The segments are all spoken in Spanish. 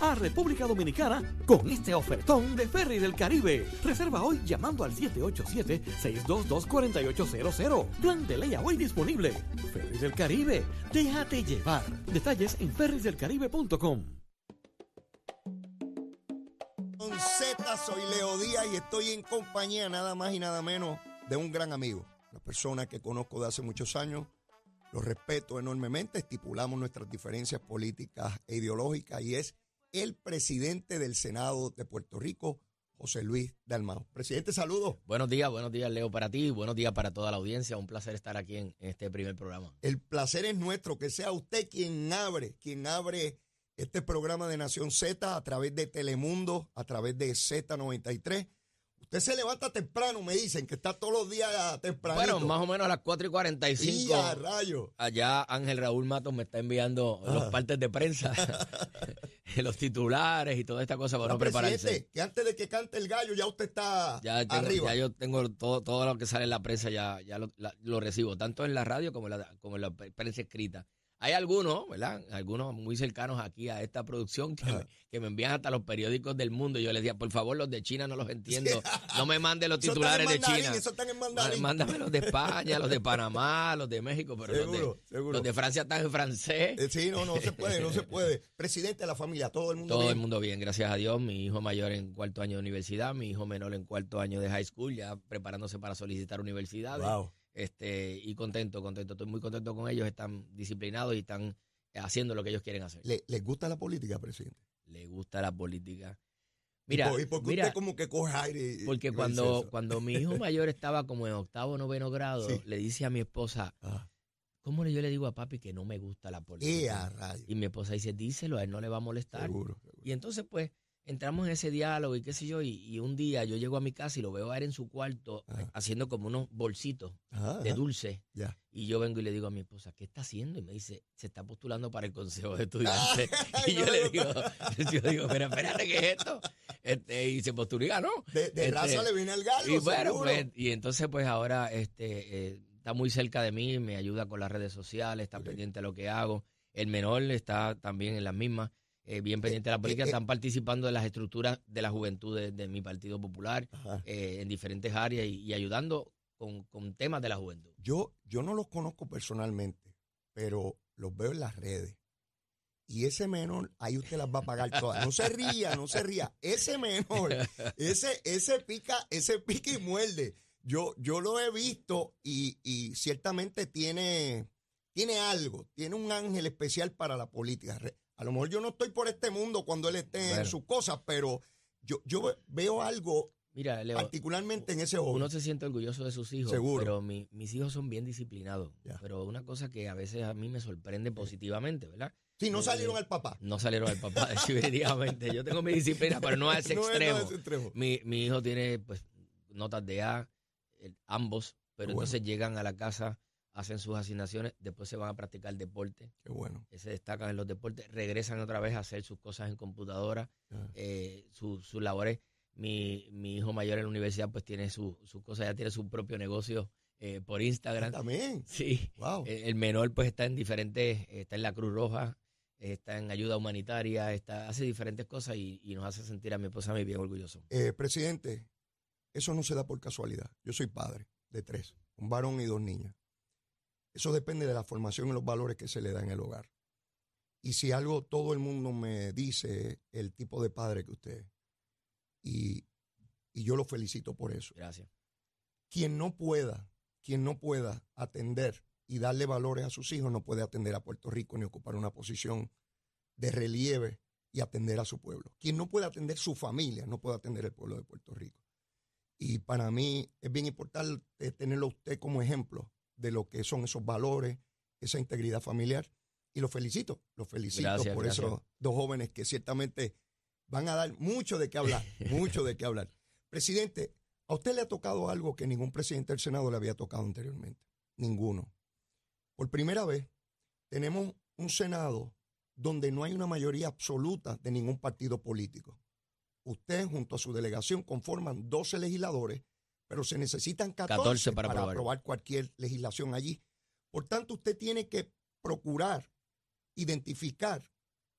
a República Dominicana con este ofertón de Ferry del Caribe. Reserva hoy llamando al 787-622-4800. Plan de ley hoy disponible. Ferry del Caribe, déjate llevar. Detalles en ferrisdelcaribe.com. Con Z, soy Leo Díaz y estoy en compañía nada más y nada menos de un gran amigo, una persona que conozco de hace muchos años, lo respeto enormemente, estipulamos nuestras diferencias políticas e ideológicas y es el presidente del Senado de Puerto Rico, José Luis Dalmau. Presidente, saludos. Buenos días, buenos días Leo para ti, buenos días para toda la audiencia, un placer estar aquí en, en este primer programa. El placer es nuestro, que sea usted quien abre, quien abre este programa de Nación Z a través de Telemundo, a través de Z93. Usted se levanta temprano, me dicen que está todos los días temprano. Bueno, más o menos a las 4 y 45. a rayo. Allá Ángel Raúl Matos me está enviando los partes de prensa, los titulares y toda esta cosa para No, no prepararse. que antes de que cante el gallo ya usted está Ya, tengo- arriba. ya yo tengo todo, todo lo que sale en la prensa, ya, ya lo, la- lo recibo, tanto en la radio como en la, como en la pre- prensa escrita. Hay algunos, ¿verdad? Algunos muy cercanos aquí a esta producción que, me, que me envían hasta los periódicos del mundo. Y yo les decía, por favor, los de China no los entiendo. No me manden los titulares de China. Eso están en mandarín. Mándame los de España, los de Panamá, los de México, pero los, Seguro, de, seguro. los de Francia están en francés. Eh, sí, no, no se puede, no se puede. Presidente de la familia, todo el mundo Todo bien. el mundo bien, gracias a Dios. Mi hijo mayor en cuarto año de universidad, mi hijo menor en cuarto año de high school, ya preparándose para solicitar universidades. Wow. Este, y contento, contento. Estoy muy contento con ellos, están disciplinados y están haciendo lo que ellos quieren hacer. ¿Le, ¿Les gusta la política, presidente? Le gusta la política. ¿Y Mira, por- ¿Y por qué mira, usted como que coge aire? y- y porque cuando, cuando mi hijo mayor estaba como en octavo o noveno grado, Sí. le dice a mi esposa, Ah, ¿cómo le- yo le digo a papi que no me gusta la ¡eh, política? a rayo! Y mi esposa dice, díselo, a él no le va a molestar. Seguro, seguro. Y entonces, pues, entramos en ese diálogo y qué sé yo, y, y un día yo llego a mi casa y lo veo a él en su cuarto Ajá. eh, haciendo como unos bolsitos de dulce. ya. Y yo vengo y le digo a mi esposa, ¿qué está haciendo? Y me dice, se está postulando para el consejo de estudiantes. y yo No, le no, digo, yo digo, pero espérate, ¿qué es esto? Este, y se postuló y ganó. De, de Este, raza le viene el gallo, Y bueno, pues, y entonces pues ahora este eh, está muy cerca de mí, me ayuda con las redes sociales, está pendiente de lo que hago. El menor está también en las mismas, eh, bien pendiente de la política, eh, eh. están participando de las estructuras de la juventud de, de mi Partido Popular eh, en diferentes áreas y, y ayudando con, con temas de la juventud. Yo, yo no los conozco personalmente, pero los veo en las redes. Y ese menor, ahí usted las va a pagar todas. No se ría, no se ría. Ese menor, ese, ese pica, ese pica y muerde. Yo, yo lo he visto y, y ciertamente tiene, tiene algo, tiene un ángel especial para la política. A lo mejor yo no estoy por este mundo cuando él esté en sus cosas, pero yo, yo ve- veo algo Mira, Leo, particularmente en ese joven. uno se siente orgulloso de sus hijos, Seguro. pero mi- mis hijos son bien disciplinados. Ya. Pero una cosa que a veces a mí me sorprende positivamente, ¿verdad? Sí, no eh, salieron al papá. No salieron al papá, definitivamente. Yo tengo mi disciplina, pero no a ese No es- no es extremo. extremo. Mi, mi hijo tiene pues notas de A, eh, ambos, pero bueno. entonces llegan a la casa, hacen sus asignaciones, después se van a practicar deporte, Qué bueno. se destacan en los deportes, regresan otra vez a hacer sus cosas en computadora, eh, su- sus labores. Mi, mi hijo mayor en la universidad pues tiene su- sus cosas, ya tiene su propio negocio eh, por Instagram. También. Sí, Wow. el menor pues está en diferentes, está en la Cruz Roja, está en ayuda humanitaria, está, hace diferentes cosas y, y nos hace sentir a mi esposa muy bien orgulloso. Eh, presidente, eso no se da por casualidad. Yo soy padre de tres, un varón y dos niñas. Eso depende de la formación y los valores que se le da en el hogar. Y si algo todo el mundo me dice, el tipo de padre que usted es. Y, y yo lo felicito por eso. Gracias. Quien no pueda, quien no pueda atender y darle valores a sus hijos, no puede atender a Puerto Rico ni ocupar una posición de relieve y atender a su pueblo. Quien no puede atender su familia, no puede atender el pueblo de Puerto Rico. Y para mí es bien importante tenerlo usted como ejemplo de lo que son esos valores, esa integridad familiar. Y lo felicito, lo felicito Gracias, por gracias. esos dos jóvenes que ciertamente van a dar mucho de qué hablar, mucho de qué hablar. Presidente, a usted le ha tocado algo que ningún presidente del Senado le había tocado anteriormente. Ninguno. Por primera vez, tenemos un Senado donde no hay una mayoría absoluta de ningún partido político. Usted, junto a su delegación, conforman 12 legisladores, pero se necesitan 14, 14 para aprobar. aprobar cualquier legislación allí. Por tanto, usted tiene que procurar identificar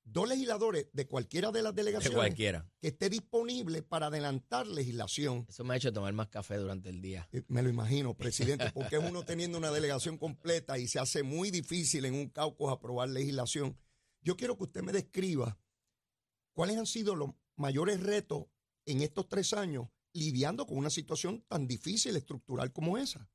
dos legisladores de cualquiera de las De delegaciones cualquiera. que esté disponible para adelantar legislación. Eso me ha hecho tomar más café durante el día. Eh, Me lo imagino, presidente, porque es uno teniendo una delegación completa y se hace muy difícil en un caucus aprobar legislación. Yo quiero que usted me describa cuáles han sido los mayores retos en estos tres años lidiando con una situación tan difícil, estructural como esa.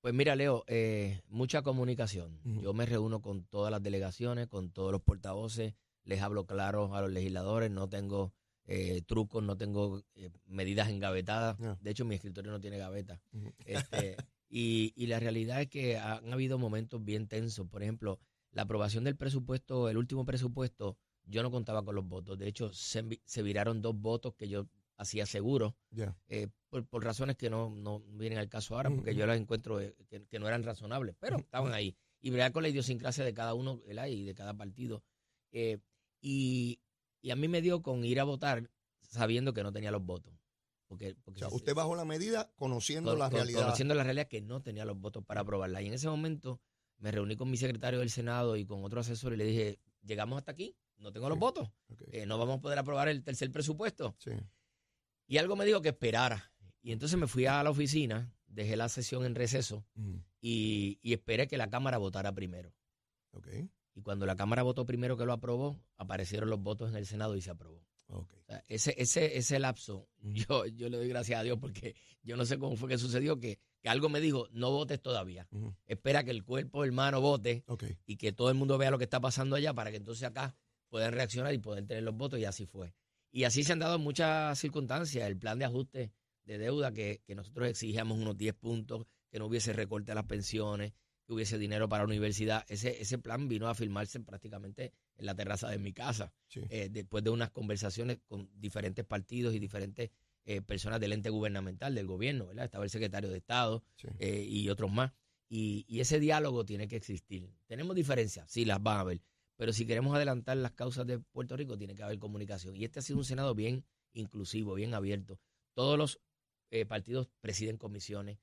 Pues mira, Leo, eh, mucha comunicación. Yo me reúno con todas las delegaciones, con todos los portavoces, les hablo claro a los legisladores, no tengo eh, trucos, no tengo eh, medidas engavetadas. De hecho, mi escritorio no tiene gaveta. Este, y, y la realidad es que han habido momentos bien tensos. Por ejemplo, la aprobación del presupuesto, el último presupuesto, yo no contaba con los votos. De hecho, se, se viraron dos votos que yo hacía seguro eh, por, por razones que no, no vienen al caso ahora, porque yo las encuentro eh, que, que no eran razonables, pero estaban ahí. Y bregar con la idiosincrasia de cada uno ¿verdad? y de cada partido. Eh, y, y a mí me dio con ir a votar sabiendo que no tenía los votos. Porque, O sea, se- usted bajó la medida conociendo con- la con- realidad. Conociendo la realidad que no tenía los votos para aprobarla. Y en ese momento me reuní con mi secretario del Senado y con otro asesor y le dije, llegamos hasta aquí, no tengo los Sí. votos, eh, no vamos a poder aprobar el tercer presupuesto. sí. Y algo me dijo que esperara. Y entonces me fui a la oficina, dejé la sesión en receso Ujú. y, y esperé que la Cámara votara primero. Y cuando la Cámara votó primero que lo aprobó, aparecieron los votos en el Senado y se aprobó. ok. O sea, ese, ese, ese lapso, yo, yo le doy gracias a Dios porque yo no sé cómo fue que sucedió, que, que algo me dijo, no votes todavía. Espera que el cuerpo hermano vote y que todo el mundo vea lo que está pasando allá para que entonces acá puedan reaccionar y poder tener los votos y así fue. Y así se han dado muchas circunstancias. El plan de ajuste de deuda que, que nosotros exigíamos unos 10 puntos, que no hubiese recorte a las pensiones, que hubiese dinero para la universidad. Ese, ese plan vino a firmarse prácticamente en la terraza de mi casa, sí. eh, después de unas conversaciones con diferentes partidos y diferentes eh, personas del ente gubernamental, del gobierno, ¿verdad? Estaba el secretario de Estado, sí. eh, y otros más. Y, y ese diálogo tiene que existir. Tenemos diferencias, sí, las van a haber, pero si queremos adelantar las causas de Puerto Rico, tiene que haber comunicación. Y este ha sido un Senado bien inclusivo, bien abierto. Todos los eh, partidos presiden comisiones,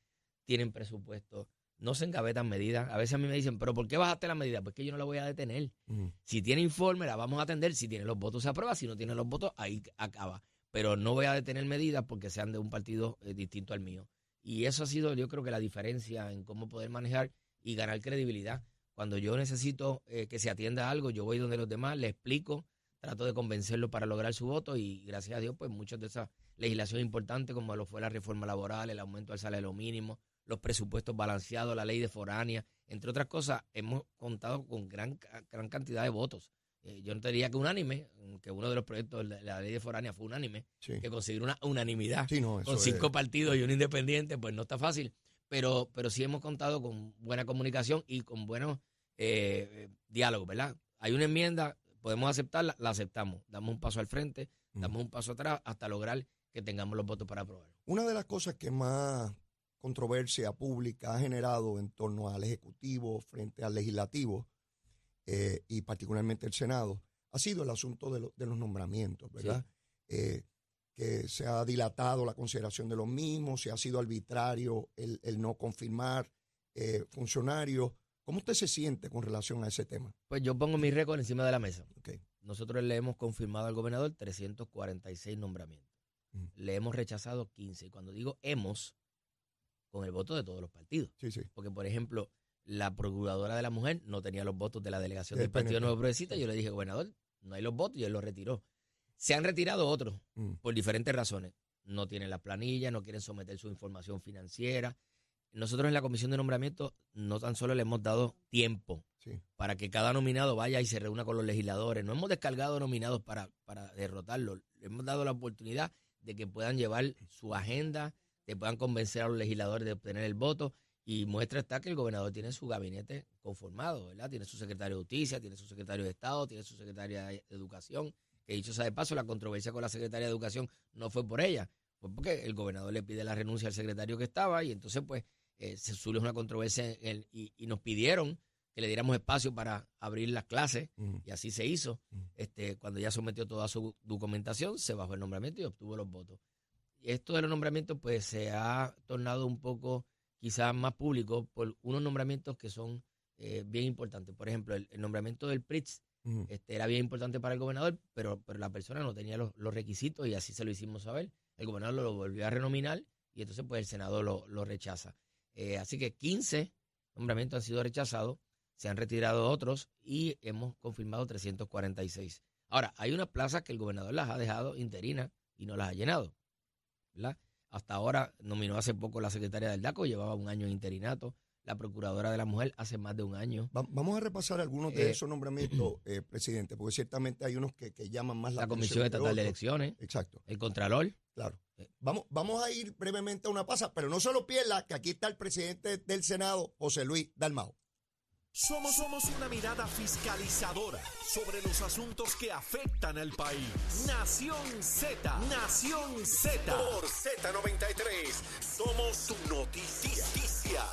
tienen presupuesto, no se engavetan medidas. A veces a mí me dicen, pero ¿por qué bajaste la medida? Pues que yo no la voy a detener. Ujú. Si tiene informe, la vamos a atender. Si tiene los votos, se aprueba. Si no tiene los votos, ahí acaba. Pero no voy a detener medidas porque sean de un partido eh, distinto al mío. Y eso ha sido, yo creo que la diferencia en cómo poder manejar y ganar credibilidad. Cuando yo necesito eh, que se atienda algo, yo voy donde los demás, le explico, trato de convencerlos para lograr su voto y gracias a Dios, pues muchas de esas legislaciones importantes como lo fue la reforma laboral, el aumento del salario mínimo, los presupuestos balanceados, la ley de foránea, entre otras cosas, hemos contado con gran, gran cantidad de votos. Eh, yo no te diría que unánime, que uno de los proyectos de la ley de foránea fue unánime, Sí. que conseguir una unanimidad Sí, no, con es- cinco partidos y un independiente, pues no está fácil. Pero, pero sí hemos contado con buena comunicación y con buenos eh, diálogos, ¿verdad? Hay una enmienda, podemos aceptarla, la aceptamos. Damos un paso al frente, damos un paso atrás hasta lograr que tengamos los votos para aprobar. Una de las cosas que más controversia pública ha generado en torno al Ejecutivo frente al Legislativo eh, y particularmente el Senado ha sido el asunto de, lo- de los nombramientos, ¿verdad? Eh, que se ha dilatado la consideración de los mismos, se ha sido arbitrario el, el no confirmar eh, funcionarios. ¿Cómo usted se siente con relación a ese tema? Pues yo pongo mi récord encima de la mesa. Ok. Nosotros le hemos confirmado al gobernador 346 nombramientos. Ujú. Le hemos rechazado 15. Y cuando digo hemos, con el voto de todos los partidos. Sí, sí. Porque, por ejemplo, la procuradora de la mujer no tenía los votos de la delegación Del del Partido PNP. Nuevo Progresista. Yo le dije, gobernador, no hay los votos y él los retiró. Se han retirado otros Mm. por diferentes razones. No tienen la planilla, no quieren someter su información financiera. Nosotros en la comisión de nombramiento no tan solo le hemos dado tiempo Sí. para que cada nominado vaya y se reúna con los legisladores. No hemos descargado nominados para, para derrotarlos. Le hemos dado la oportunidad de que puedan llevar su agenda, que puedan convencer a los legisladores de obtener el voto. Y muestra está que el gobernador tiene su gabinete conformado, ¿verdad? Tiene su secretario de Justicia, tiene su secretario de Estado, tiene su secretaria de Educación. Que dicho sea de paso, la controversia con la secretaria de Educación no fue por ella, fue porque el gobernador le pide la renuncia al secretario que estaba y entonces pues eh, se surge una controversia en el- y, y nos pidieron que le diéramos espacio para abrir las clases y así se hizo. Este, cuando ya sometió toda su documentación, se bajó el nombramiento y obtuvo los votos. Y esto de los nombramientos, pues se ha tornado un poco quizás más público por unos nombramientos que son eh, bien importantes. Por ejemplo, el, el nombramiento del PRITS. Este, era bien importante para el gobernador, pero, pero la persona no tenía los, los requisitos y así se lo hicimos saber. El gobernador lo volvió a renominar y entonces pues el Senado lo, lo rechaza. Eh, así que 15 nombramientos han sido rechazados, se han retirado otros y hemos confirmado 346. Ahora, hay unas plazas que el gobernador las ha dejado interinas y no las ha llenado. ¿verdad? Hasta ahora nominó hace poco la secretaria del DACO, llevaba un año en interinato. La procuradora de la mujer hace más de un año. Va- Vamos a repasar algunos de Eh, esos nombramientos, eh, presidente, porque ciertamente hay unos que, que llaman más la, La Comisión Estatal de. Elecciones, Exacto, el Contralor. claro. Vamos, vamos a ir brevemente a una pasa, pero no se lo pierda que aquí está el presidente del Senado, José Luis Dalmao. Somos, somos una mirada fiscalizadora sobre los asuntos que afectan al país. Nación Z, Nación Z. Por Z93, somos su noticia.